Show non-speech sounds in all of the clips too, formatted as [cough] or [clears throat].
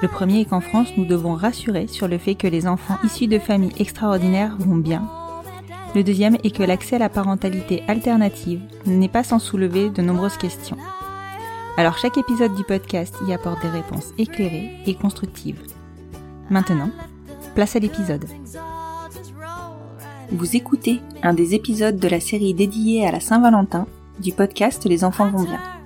Le premier est qu'en France, nous devons rassurer sur le fait que les enfants issus de familles extraordinaires vont bien. Le deuxième est que l'accès à la parentalité alternative n'est pas sans soulever de nombreuses questions. Alors chaque épisode du podcast y apporte des réponses éclairées et constructives. Maintenant, place à l'épisode. Vous écoutez un des épisodes de la série dédiée à la Saint-Valentin du podcast Les enfants vont bien.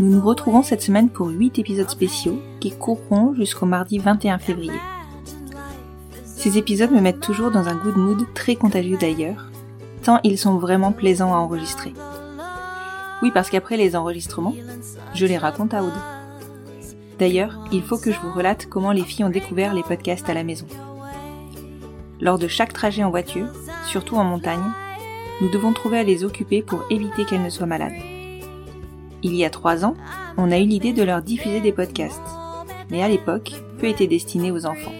Nous nous retrouvons cette semaine pour 8 épisodes spéciaux qui courront jusqu'au mardi 21 février. Ces épisodes me mettent toujours dans un good mood très contagieux d'ailleurs, tant ils sont vraiment plaisants à enregistrer. Oui, parce qu'après les enregistrements, je les raconte à Aude. D'ailleurs, il faut que je vous relate comment les filles ont découvert les podcasts à la maison. Lors de chaque trajet en voiture, surtout en montagne, nous devons trouver à les occuper pour éviter qu'elles ne soient malades. Il y a trois ans, on a eu l'idée de leur diffuser des podcasts, mais à l'époque, peu étaient destinés aux enfants.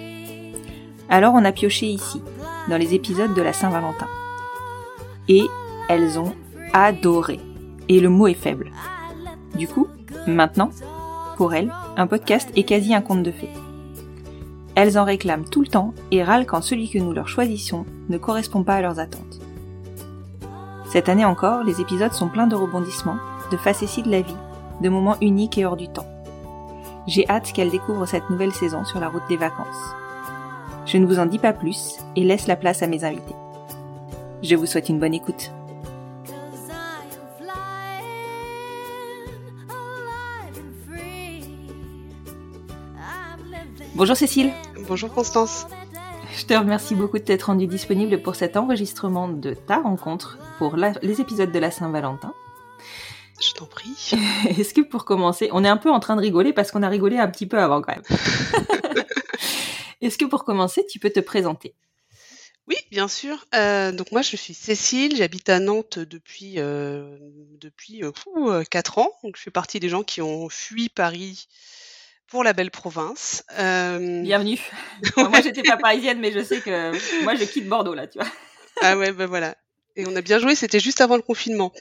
Alors on a pioché ici, dans les épisodes de la Saint-Valentin. Et elles ont adoré. Et le mot est faible. Du coup, maintenant, pour elles, un podcast est quasi un conte de fées. Elles en réclament tout le temps et râlent quand celui que nous leur choisissons ne correspond pas à leurs attentes. Cette année encore, les épisodes sont pleins de rebondissements, de facéties de la vie, de moments uniques et hors du temps. J'ai hâte qu'elles découvrent cette nouvelle saison sur la route des vacances. Je ne vous en dis pas plus et laisse la place à mes invités. Je vous souhaite une bonne écoute. Bonjour Cécile, Bonjour Constance. je te remercie beaucoup de t'être rendue disponible pour cet enregistrement de ta rencontre pour la- les épisodes de la Saint-Valentin. Je t'en prie. [laughs] Est-ce que pour commencer, on est un peu en train de rigoler parce qu'on a rigolé un petit peu avant quand même. [laughs] Est-ce que pour commencer, tu peux te présenter? Oui, bien sûr. Euh, donc moi, je suis Cécile, j'habite à Nantes depuis euh, depuis euh, fou, euh, quatre ans. Donc je fais partie des gens qui ont fui Paris pour la belle province. Bienvenue. [laughs] Moi, j'étais pas parisienne, mais je sais que moi, je quitte Bordeaux là, tu vois. Ah ouais, ben voilà. Et on a bien joué, c'était juste avant le confinement.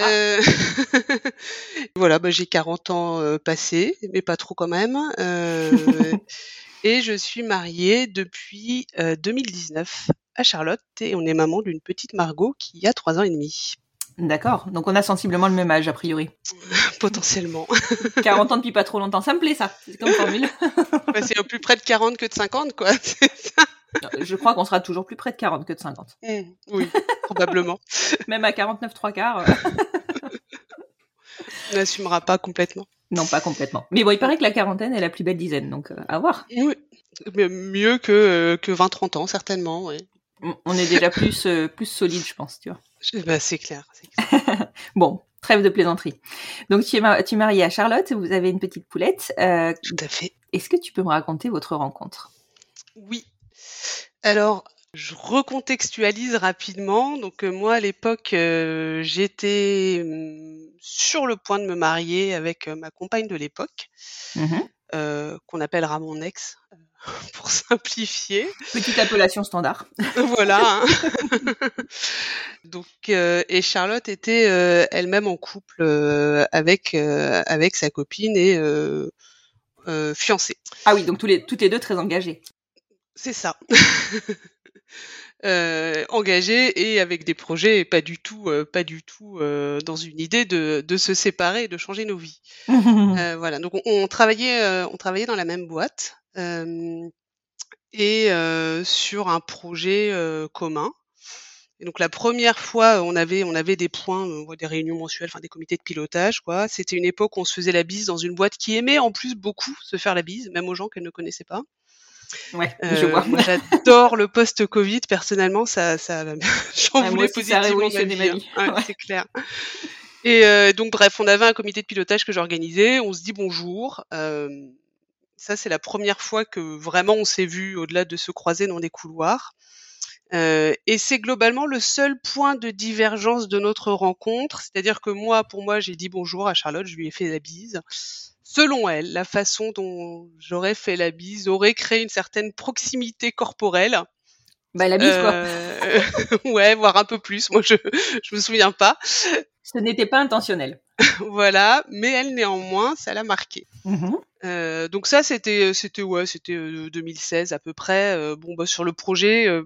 Euh, [laughs] voilà, bah, j'ai 40 ans euh, passés, mais pas trop quand même. Euh, [laughs] et je suis mariée depuis euh, 2019 à Charlotte et on est maman d'une petite Margot qui a 3 ans et demi, D'accord. Donc, on a sensiblement le même âge a priori. [laughs] potentiellement. 40 ans depuis pas trop longtemps, ça me plaît ça. C'est comme formule. Bah, c'est plus près de 40 que de 50, quoi. C'est ça. Je crois qu'on sera toujours plus près de 40 que de 50. Mm, oui, probablement. [laughs] Même à 49 trois quarts. euh, On n'assumera pas complètement. Non, pas complètement. Mais bon, il paraît que la quarantaine est la plus belle dizaine, donc euh, à voir. Oui. Mais mieux que, euh, que 20-30 ans, certainement, oui. On- est déjà plus, euh, plus solide, je pense, tu vois. Bah, c'est clair. [laughs] Bon, trêve de plaisanterie. Donc, tu es, ma- tu es mariée à Charlotte, vous avez une petite poulette. Euh, Tout à fait. Est-ce que tu peux me raconter votre rencontre? Oui. Alors, je recontextualise rapidement. Donc, euh, moi, à l'époque, euh, j'étais hum, sur le point de me marier avec euh, ma compagne de l'époque. Mhm. qu'on appellera mon ex [laughs] pour simplifier. Petite appellation standard. voilà. hein. [laughs] Donc et Charlotte était elle-même en couple avec avec sa copine et fiancée. Ah oui, donc tous les, toutes les deux très engagées. C'est ça. [laughs] Euh, engagée et avec des projets et pas du tout, euh, pas du tout euh, dans une idée de, de se séparer et de changer nos vies. [laughs] Euh, voilà. Donc on, on travaillait, euh, on travaillait dans la même boîte euh, et euh, sur un projet euh, commun. Et donc la première fois, on avait, on avait des points, des réunions mensuelles, enfin des comités de pilotage, quoi. C'était une époque où on se faisait la bise dans une boîte qui aimait en plus beaucoup se faire la bise, même aux gens qu'elle ne connaissait pas. Ouais, je Euh, vois. J'adore le post-Covid. Personnellement, ça, ça, [laughs] j'en Ouais, voulais ça positivement révolutionné ma hein. vie. Ouais, Ouais. C'est clair. Et euh, donc, bref, on avait un comité de pilotage que j'organisais. On se dit bonjour. Euh, ça, c'est la première fois que vraiment on s'est vu au-delà de se croiser dans des couloirs. Euh, et c'est globalement le seul point de divergence de notre rencontre. C'est-à-dire que moi, pour moi, j'ai dit bonjour à Charlotte, je lui ai fait la bise. Selon elle, la façon dont j'aurais fait la bise aurait créé une certaine proximité corporelle. Bah, la bise, quoi. Euh, [laughs] ouais, voire un peu plus. Moi, je je me souviens pas. Ce n'était pas intentionnel. [laughs] Voilà, mais elle néanmoins, ça l'a marqué. Mhm. Euh, donc ça, c'était c'était ouais, c'était euh, 2016 à peu près. Euh, bon, bah, sur le projet, euh,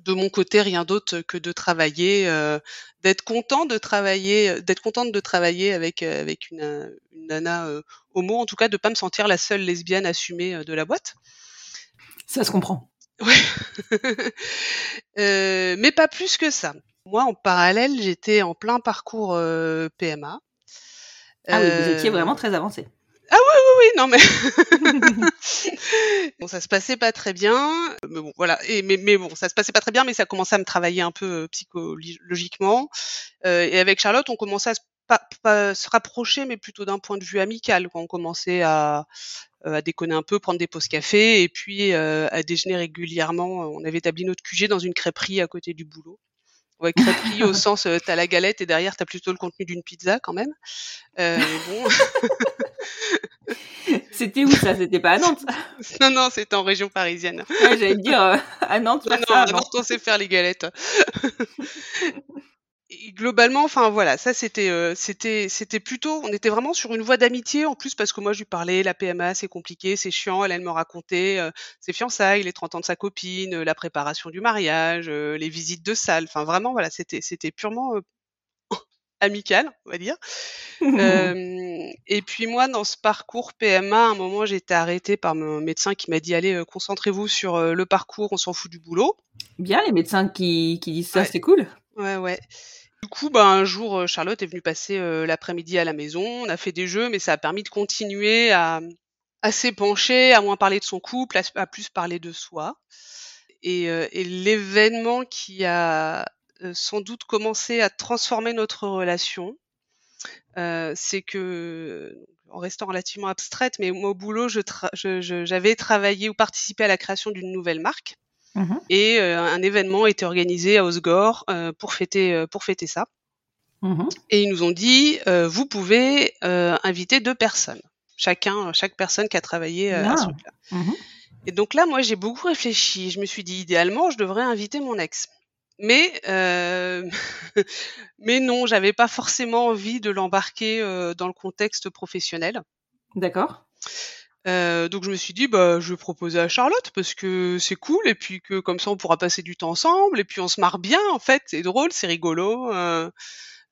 de mon côté, rien d'autre que de travailler, euh, d'être content de travailler, d'être contente de travailler avec euh, avec une, euh, une nana euh, homo, en tout cas de pas me sentir la seule lesbienne assumée euh, de la boîte. Ça se comprend. [laughs] Euh, mais pas plus que ça. Moi, en parallèle, j'étais en plein parcours euh, PMA. Ah oui, vous étiez vraiment très avancé. Oui, non mais [laughs] bon, ça se passait pas très bien, mais bon voilà. Et mais, mais bon, ça se passait pas très bien, mais ça commençait à me travailler un peu euh, psychologiquement. Euh, et avec Charlotte, on commençait à se, pas, pas se rapprocher, mais plutôt d'un point de vue amical. Quand on commençait à, euh, à déconner un peu, prendre des pauses café, et puis euh, à déjeuner régulièrement. On avait établi notre QG dans une crêperie à côté du boulot. Ouais, crêperie au [laughs] sens, euh, t'as la galette et derrière t'as plutôt le contenu d'une pizza quand même. Euh, bon. [laughs] [laughs] C'était où ça? C'était pas à Nantes? [laughs] Non, non, c'était en région parisienne. Ouais, J'allais dire, euh, à Nantes, Non, non, à non. Nantes, on sait faire les galettes. [laughs] Et globalement, enfin voilà, ça c'était, euh, c'était, c'était plutôt, on était vraiment sur une voie d'amitié en plus parce que moi je lui parlais, la PMA c'est compliqué, c'est chiant, elle, elle me racontait euh, ses fiançailles, les 30 ans de sa copine, la préparation du mariage, euh, les visites de salle, enfin vraiment voilà, c'était, c'était purement amical, on va dire. [laughs] Euh, et puis moi, dans ce parcours PMA, à un moment, j'ai été arrêtée par mon médecin qui m'a dit allez, euh, concentrez-vous sur euh, le parcours, on s'en fout du boulot. Bien, les médecins qui, qui disent ça, Ouais. c'est cool. Ouais, ouais. Du coup, bah, un jour, Charlotte est venue passer euh, l'après-midi à la maison. On a fait des jeux, mais ça a permis de continuer à, à s'épancher, à moins parler de son couple, à, plus parler de soi. Et, euh, et l'événement qui a sans doute commencé à transformer notre relation, euh, c'est que, en restant relativement abstraite, mais moi au boulot, je tra- je- je- j'avais travaillé ou participé à la création d'une nouvelle marque Mhm. et euh, un événement était organisé à Osgore euh, pour fêter euh, pour fêter ça. Mhm. Et ils nous ont dit euh, vous pouvez euh, inviter deux personnes, chacun chaque personne qui a travaillé euh, à ce Bien. truc-là. Mhm. Et donc là, moi, j'ai beaucoup réfléchi. Je me suis dit idéalement, je devrais inviter mon ex. Mais euh, [laughs] mais non, j'avais pas forcément envie de l'embarquer euh, dans le contexte professionnel. D'accord. Euh, donc je me suis dit bah je vais proposer à Charlotte parce que c'est cool et puis que comme ça on pourra passer du temps ensemble et puis on se marre bien en fait c'est drôle c'est rigolo euh,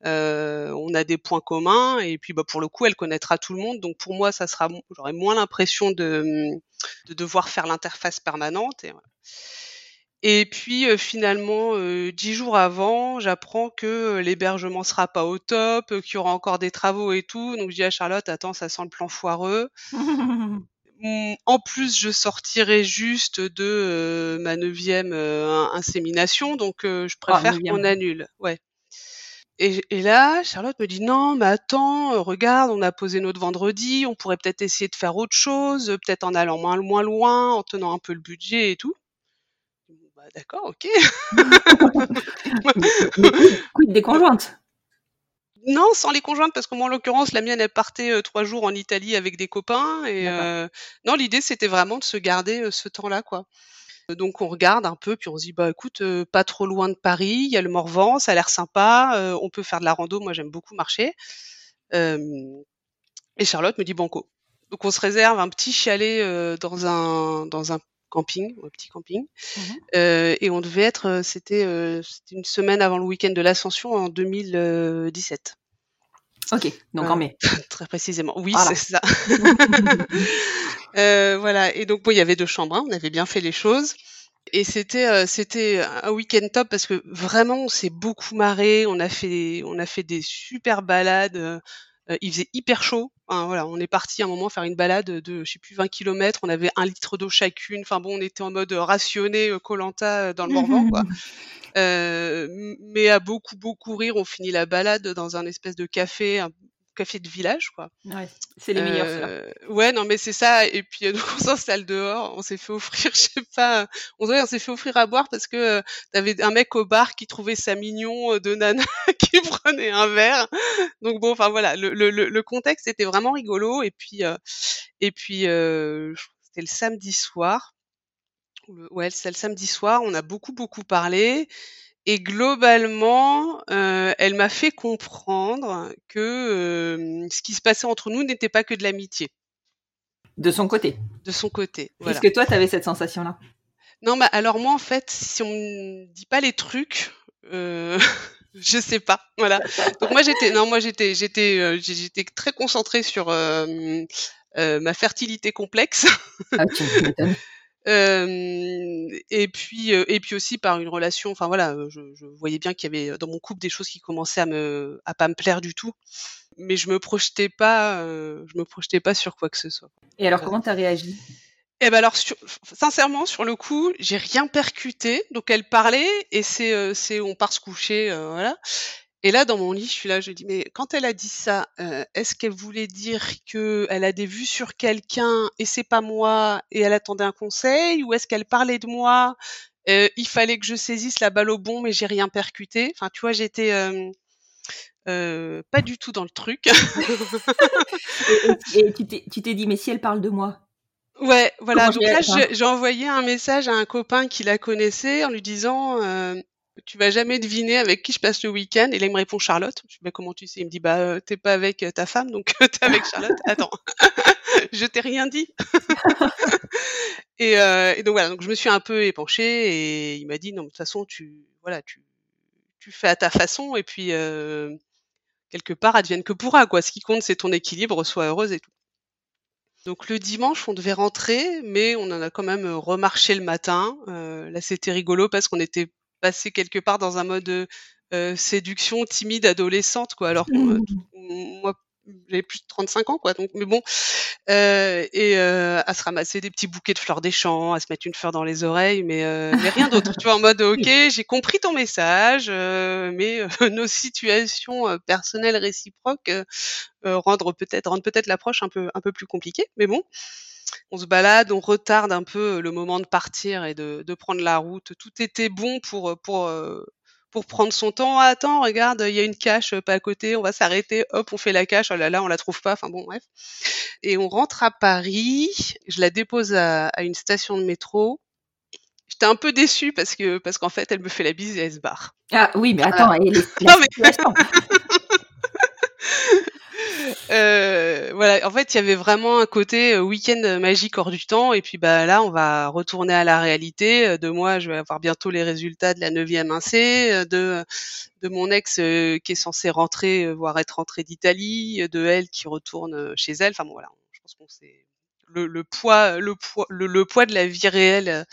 euh, on a des points communs et puis bah pour le coup elle connaîtra tout le monde donc pour moi ça sera j'aurai moins l'impression de de devoir faire l'interface permanente et voilà. Et puis euh, finalement, euh, dix jours avant, j'apprends que euh, l'hébergement sera pas au top, euh, qu'il y aura encore des travaux et tout. Donc je dis à Charlotte, attends, ça sent le plan foireux. Mm, [laughs] En plus, je sortirai juste de euh, ma neuvième in- insémination, donc je préfère neuvième. qu'on annule. Ouais. Et, et là, Charlotte me dit non, mais attends, regarde, on a posé notre vendredi, on pourrait peut-être essayer de faire autre chose, peut-être en allant moins, moins loin, en tenant un peu le budget et tout. D'accord, ok. [laughs] Quid des conjointes? Non, sans les conjointes, parce que moi, en l'occurrence, la mienne, elle partait euh, trois jours en Italie avec des copains. Et euh, non, l'idée, c'était vraiment de se garder euh, ce temps-là, quoi. Donc, on regarde un peu, puis on se dit, bah écoute, pas trop loin de Paris, il y a le Morvan, ça a l'air sympa, on peut faire de la rando. Moi, j'aime beaucoup marcher. Et Charlotte me dit banco. Donc, on se réserve un petit chalet dans un dans un camping, un petit camping. Mhm. Euh, et on devait être, euh, c'était euh, c'était une semaine avant le week-end de l'Ascension en 2017. Ok, donc en mai. [laughs] Très précisément. Oui, Voilà. c'est ça. [laughs] Voilà. Et donc, bon, il y avait deux chambres. hein, On avait bien fait les choses. Et c'était euh, c'était un week-end top parce que vraiment on s'est beaucoup marré. On a fait on a fait des super balades. euh, il faisait hyper chaud. Enfin, voilà, on est parti à un moment faire une balade de je sais plus 20 kilomètres. On avait un litre d'eau chacune. Enfin bon, on était en mode rationné Colanta dans le Morvan quoi. [laughs] Euh, mais à beaucoup beaucoup rire, on finit la balade dans un espèce de café, un café de village quoi. Ouais, c'est les meilleurs. Euh, ouais, non, mais c'est ça. Et puis, euh, donc, [laughs] on s'installe dehors. On s'est fait offrir, [laughs] je sais pas, on, on s'est fait offrir à boire parce que euh, t'avais un mec au bar qui trouvait ça mignon euh, de nana [laughs] qui prenait un verre. Donc bon, enfin voilà, le, le, le contexte était vraiment rigolo. Et puis, euh, et puis, euh, c'était le samedi soir. Le- Ouais, c'est le samedi soir. On a beaucoup, beaucoup parlé. Et globalement, euh, elle m'a fait comprendre que euh, ce qui se passait entre nous n'était pas que de l'amitié, De son côté. de son côté. Voilà. Est-ce que toi, tu avais cette sensation-là? Non, bah alors moi en fait, si on me dit pas les trucs, euh, [laughs] je sais pas. Voilà. Donc moi j'étais, non moi j'étais, j'étais, euh, j'étais très concentrée sur ma fertilité complexe. Ah, tu m'étonnes. Et puis euh, et puis aussi par une relation enfin voilà je, je voyais bien qu'il y avait dans mon couple des choses qui commençaient à me à pas me plaire du tout. Mais je me projetais pas euh, je me projetais pas sur quoi que ce soit. Et alors, comment t'as réagi? Et ben alors sur- sincèrement sur le coup j'ai rien percuté. Donc elle parlait et c'est euh, c'est on part se coucher euh, voilà et là dans mon lit je suis là je dis mais quand elle a dit ça euh, est-ce qu'elle voulait dire que elle a des vues sur quelqu'un et c'est pas moi et elle attendait un conseil ou est-ce qu'elle parlait de moi euh, il fallait que je saisisse la balle au bon mais j'ai rien percuté. Enfin tu vois j'étais euh, euh, pas du tout dans le truc. [laughs] Et, et tu t'es tu t'es dit, mais si elle parle de moi? Ouais, voilà. Comment Donc là, j'ai envoyé un message à un copain qui la connaissait en lui disant euh, Tu vas jamais deviner avec qui je passe le week-end. Et là, il me répond Charlotte. Je dis bah, Comment tu sais? Il me dit Bah, euh, t'es pas avec euh, ta femme, donc t'es avec Charlotte. [laughs] Attends, [laughs] je t'ai rien dit. [laughs] et, euh, et donc voilà, donc je me suis un peu épanchée et il m'a dit Non, de toute façon, tu, voilà, tu, tu fais à ta façon et puis euh, quelque part, advienne que pourra. Quoi. Ce qui compte, c'est ton équilibre, sois heureuse et tout. Donc le dimanche, on devait rentrer, mais on en a quand même euh, remarché le matin. Euh, là, c'était rigolo parce qu'on était passé quelque part dans un mode euh, séduction timide adolescente, quoi. Alors que Mmh. moi, j'avais plus de 35 ans, quoi. Donc, mais bon, euh, et euh, à se ramasser des petits bouquets de fleurs des champs, à se mettre une fleur dans les oreilles, mais, euh, mais rien d'autre. tu vois, en mode, [laughs] ok, j'ai compris ton message, euh, mais euh, [laughs] nos situations personnelles réciproques euh, euh, rendre peut-être rendent peut-être l'approche un peu un peu plus compliquée. Mais bon, on se balade, on retarde un peu le moment de partir et de, de prendre la route. Tout était bon pour pour euh, pour prendre son temps. Ah, attends, regarde, il y a une cache pas à côté, on va s'arrêter. Hop, on fait la cache. Oh là là, on la trouve pas. Enfin bon, bref. Et on rentre à Paris. Je la dépose à, à une station de métro. J'étais un peu déçue parce que parce qu'en fait, elle me fait la bise et elle se barre. Ah oui, mais attends, et les- [laughs] Non, la mais-. [laughs] Euh, voilà, en fait, il y avait vraiment un côté euh, week-end magique hors du temps. Et puis bah là, on va retourner à la réalité. Euh, De moi, je vais avoir bientôt les résultats de la 9e INC, euh, de de mon ex euh, qui est censé rentrer, euh, voire être rentré d'Italie, euh, de elle qui retourne euh, chez elle. Enfin bon, voilà, je pense qu'on sait le, le poids, le poids, le, le poids de la vie réelle euh,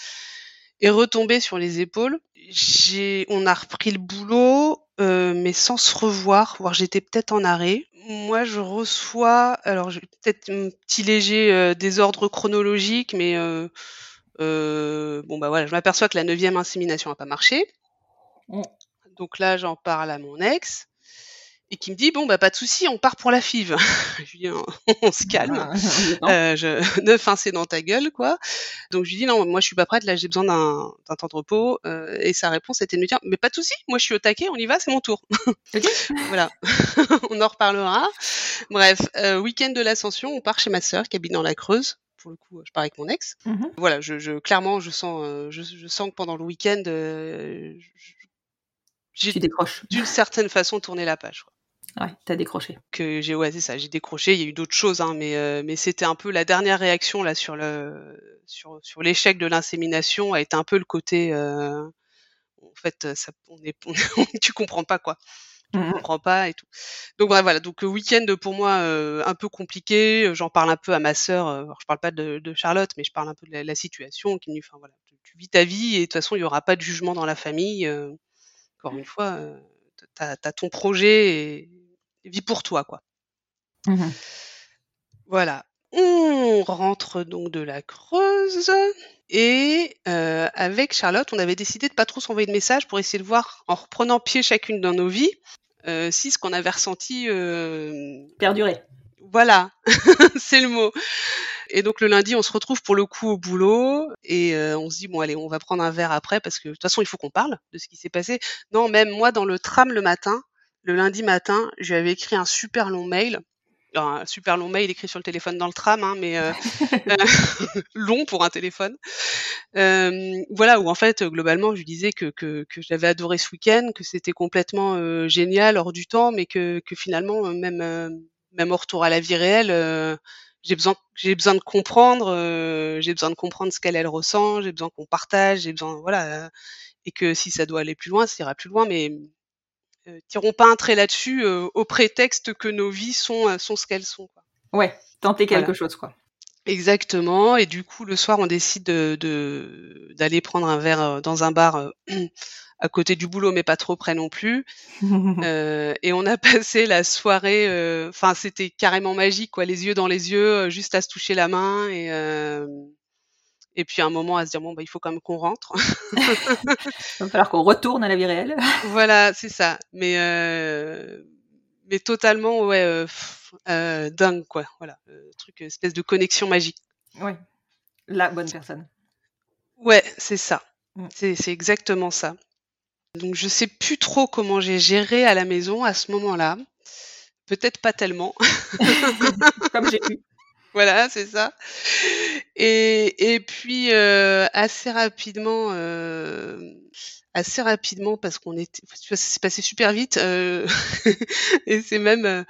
est retombé sur les épaules. J'ai, on a repris le boulot, euh, mais sans se revoir, voire j'étais peut-être en arrêt. Moi, je reçois, alors j'ai peut-être un petit léger euh, désordre chronologique, mais euh, euh, bon bah voilà, je m'aperçois que la neuvième insémination n'a pas marché. Mm. Donc là, j'en parle à mon ex. Et qui me dit bon bah pas de souci, on part pour la FIV. [laughs] je lui dis on, on se calme, Ah, euh, je, [laughs] ne dans ta gueule quoi. Donc je lui dis non moi je suis pas prête là j'ai besoin d'un d'un temps de repos euh, et sa réponse était de me dire mais pas de souci, moi je suis au taquet, on y va, c'est mon tour. [laughs] Voilà, on en reparlera. Bref, euh, week-end de l'ascension, on part chez ma sœur qui habite dans la Creuse. Pour le coup, je pars avec mon ex. Mhm. Voilà, je, je clairement je sens euh, je, je sens que pendant le week-end euh, je- j'ai d'une certaine façon tourné la page. quoi. Ouais, t'as décroché. Que j'ai ouais c'est ça, j'ai décroché. Il y a eu d'autres choses, hein, mais euh, mais c'était un peu la dernière réaction là sur le sur sur l'échec de l'insémination a été un peu le côté euh, en fait ça on est on- [laughs] tu comprends pas quoi je Mhm. comprends pas et tout. Donc bref, voilà, donc week-end pour moi euh, un peu compliqué. J'en parle un peu à ma sœur. euh, alors, je parle pas de, de Charlotte, mais je parle un peu de la, la situation. Qui me dit, enfin voilà, tu, tu vis ta vie et de toute façon il y aura pas de jugement dans la famille. euh, encore une fois, euh, t'as as ton projet et, et vis pour toi quoi. Mhm. Voilà. On rentre donc de la Creuse et euh, avec Charlotte, on avait décidé de pas trop s'envoyer de messages pour essayer de voir, en reprenant pied chacune dans nos vies, euh, si ce qu'on avait ressenti, euh, Perdurer. voilà, [laughs] c'est le mot. Et donc le lundi, on se retrouve pour le coup au boulot et euh, on se dit bon allez, on va prendre un verre après parce que de toute façon il faut qu'on parle de ce qui s'est passé. Non, même moi dans le tram le matin, le lundi matin, je lui avais écrit un super long mail. Alors, un super long mail écrit sur le téléphone dans le tram, hein, mais euh, [laughs] euh, [laughs] long pour un téléphone. Euh, voilà, où en fait, globalement, je lui disais que, que, que j'avais adoré ce week-end, que c'était complètement euh, génial, hors du temps, mais que, que finalement, même, même au retour à la vie réelle, euh, j'ai besoin, j'ai besoin de comprendre, euh, j'ai besoin de comprendre ce qu'elle elle ressent, j'ai besoin qu'on partage, j'ai besoin, voilà, euh, et que si ça doit aller plus loin, ça ira plus loin, mais tirons pas un trait là-dessus euh, au prétexte que nos vies sont, euh, sont ce qu'elles sont. Quoi. Ouais, tenter quelque Voilà. chose, quoi. Exactement. Et du coup, le soir, on décide de de- d'aller prendre un verre euh, dans un bar euh, [clears throat] à côté du boulot, mais pas trop près non plus. [laughs] Euh, et on a [laughs] passé la soirée. euh, Enfin, c'était carrément magique, quoi. Les yeux dans les yeux, euh, juste à se toucher la main et euh, et puis à un moment à se dire bon bah il faut quand même qu'on rentre. [laughs] Il va falloir qu'on retourne à la vie réelle. [laughs] voilà, c'est ça. Mais euh, mais totalement ouais euh, euh, dingue quoi. Voilà, euh, truc espèce de connexion magique. Ouais. La bonne personne. Ouais, c'est ça. Mm. C'est c'est exactement ça. Donc je sais plus trop comment j'ai géré à la maison à ce moment-là. Peut-être pas tellement. [laughs] Comme j'ai pu. Voilà, c'est ça. Et, et puis euh, assez rapidement, euh, assez rapidement parce qu'on était, tu passé super vite. euh, [laughs] et c'est même,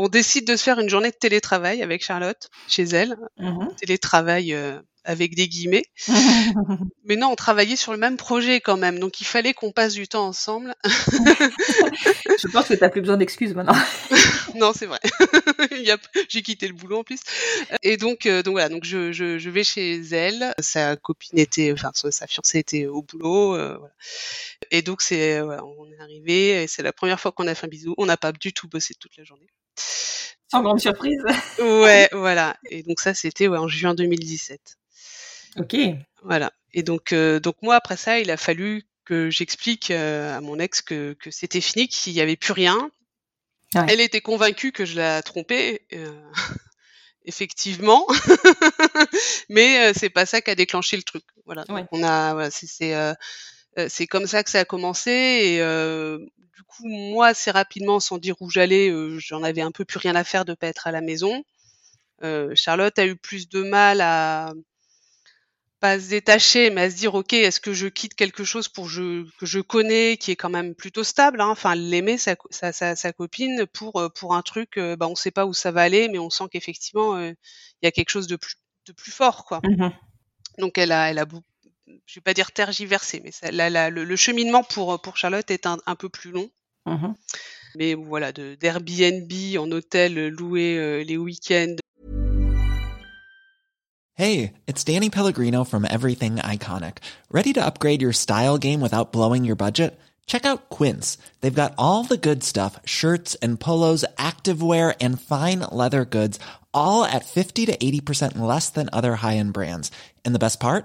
on décide de se faire une journée de télétravail avec Charlotte chez elle. Mhm. Télétravail euh, avec des guillemets. [laughs] Mais non, on travaillait sur le même projet quand même, donc il fallait qu'on passe du temps ensemble. [laughs] Je pense que t'as plus besoin d'excuses maintenant. [laughs] non, c'est vrai. J'ai quitté le boulot en plus. Et donc, euh, donc voilà, donc je, je, je vais chez elle. Sa copine était, enfin sa, fiancée était au boulot. euh, voilà. Et donc c'est, voilà, on est arrivé. C'est la première fois qu'on a fait un bisou. On n'a pas du tout bossé toute la journée. Sans grande surprise. [laughs] Ouais, voilà. Et donc ça, c'était ouais, en juin 2017. Ok. Voilà. Et donc, euh, donc moi après ça, il a fallu que j'explique euh, à mon ex que, que c'était fini, qu'il n'y avait plus rien. Ouais. Elle était convaincue que je la trompais, euh, [laughs] effectivement, [laughs] mais c'est pas ça qui a déclenché le truc. Voilà. Donc on a, voilà, c'est comme ça que ça a commencé et du coup moi assez rapidement, sans dire où j'allais, euh, j'en avais un peu plus rien à faire de pas être à la maison. Euh, Charlotte a eu plus de mal à pas à se détacher, mais à se dire ok, est-ce que je quitte quelque chose pour je, que je connais, qui est quand même plutôt stable, hein, enfin l'aimer sa, co- sa, sa, sa copine pour euh, pour un truc, euh, bah on sait pas où ça va aller, mais on sent qu'effectivement il y a quelque chose de plus de plus fort quoi. Mhm. Donc elle a elle a je vais pas dire tergiversé, mais ça, la- la- le, le cheminement pour pour Charlotte est un, un peu plus long. Mhm. Mais voilà, de d'Airbnb en hôtel loué euh, les week-ends Hey, it's Danny Pellegrino from Everything Iconic. Ready to upgrade your style game without blowing your budget? Check out Quince. They've got all the good stuff shirts and polos, activewear, and fine leather goods, all at 50 to 80% less than other high end brands. And the best part?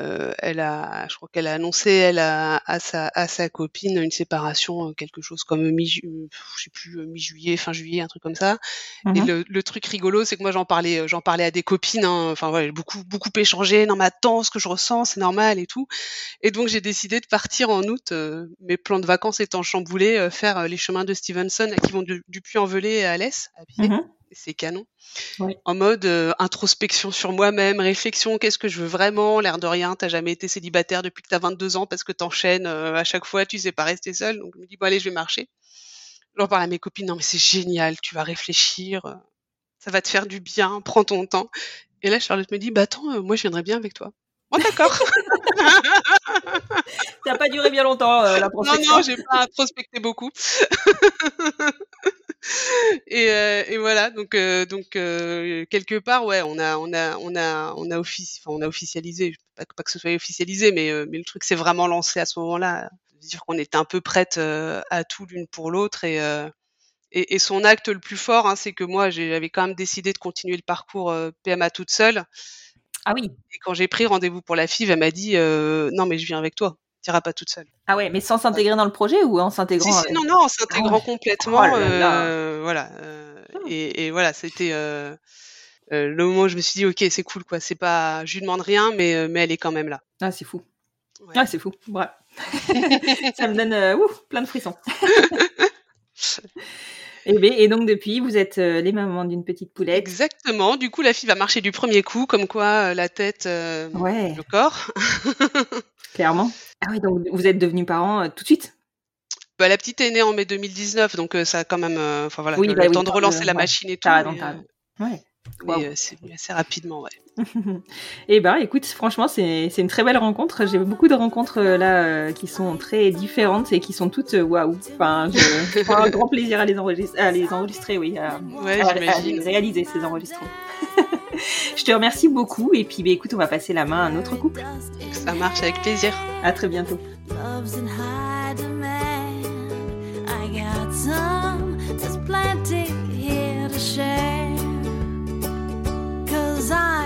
euh, elle a, je crois qu'elle a annoncé, elle a, à sa, à sa copine une séparation, euh, quelque chose comme mi, je sais plus, euh, mi-juillet, fin juillet, un truc comme ça. Et Mhm. le, le truc rigolo, c'est que moi j'en parlais, euh, j'en parlais à des copines, hein, enfin voilà, beaucoup, beaucoup échangé. Non mais attends, ce que je ressens, c'est normal et tout. Et donc j'ai décidé de partir en août, euh, mes plans de vacances étant chamboulés, euh, faire euh, les chemins de Stevenson qui vont du, du Puy-en-Velay à Alès, à pied. Et C'est canon. En mode euh, introspection sur moi-même, réflexion, qu'est-ce que je veux vraiment? L'air de rien, t'as jamais été célibataire depuis que t'as 22 ans parce que t'enchaînes euh, à chaque fois, tu sais pas rester seule. Donc je me dis, bon allez, je vais marcher. J'en parle à mes copines, non mais c'est génial, tu vas réfléchir, euh, ça va te faire du bien, prends ton temps. Et là, Charlotte me dit, bah attends, moi je viendrais bien avec toi. Bon d'accord. [laughs] Ça n'a pas duré bien longtemps, euh, la non, prospection. non, j'ai pas introspecté beaucoup. [laughs] et, euh, et voilà, donc euh, donc euh, quelque part, ouais, on a on a on a on a offici- on a officialisé, pas, que- pas que ce soit officialisé, mais mais le truc s'est vraiment lancé à ce moment-là. dire qu'on était un peu prêtes euh, à tout l'une pour l'autre et, et et son acte le plus fort, hein, c'est que moi j'avais quand même décidé de continuer le parcours PMA toute seule. Ah oui. Et quand j'ai pris rendez-vous pour la FIV, elle m'a dit euh, non mais je viens avec toi, t'iras pas toute seule. Ah ouais, mais sans s'intégrer dans le projet ou en Si, s'intégrant si, avec- non, non, en s'intégrant Ah ouais. complètement. Oh là là. euh, voilà. euh, et, et voilà, c'était euh, euh, le moment où je me suis dit, ok, c'est cool, quoi. C'est pas, je lui demande rien, mais, euh, mais elle est quand même là. Ah, c'est fou. Ouais. Ah, c'est fou. Ouais. [laughs] Ça me donne euh, ouf, plein de frissons. [laughs] et, ben, et donc, depuis, vous êtes euh, les mamans d'une petite poulette. Exactement. Du coup, la fille va marcher du premier coup, comme quoi euh, la tête, euh, Ouais, le corps. [laughs] clairement. Ah oui, donc vous êtes devenus parents euh, tout de suite? Bah, la petite est née en mai 2019, donc ça a quand même, enfin voilà, Oui, le, bah le oui, temps de relancer la machine et tout. Mais. Ouais. Waouh. euh, c'est venu assez rapidement, ouais. [laughs] Eh ben, écoute, franchement, c'est c'est une très belle rencontre. J'ai beaucoup de rencontres euh, là euh, qui sont très différentes et qui sont toutes waouh. Enfin, je, je prends un grand plaisir à les enregistrer, à les enregistrer, oui, à, Ouais, à- à les j'imagine. réaliser ces enregistrements. [laughs] je te remercie beaucoup et puis, bah, écoute, on va passer la main à un autre couple. Ça marche avec plaisir. À très bientôt. Love's in high demand. I got some, there's plenty here to share. desire.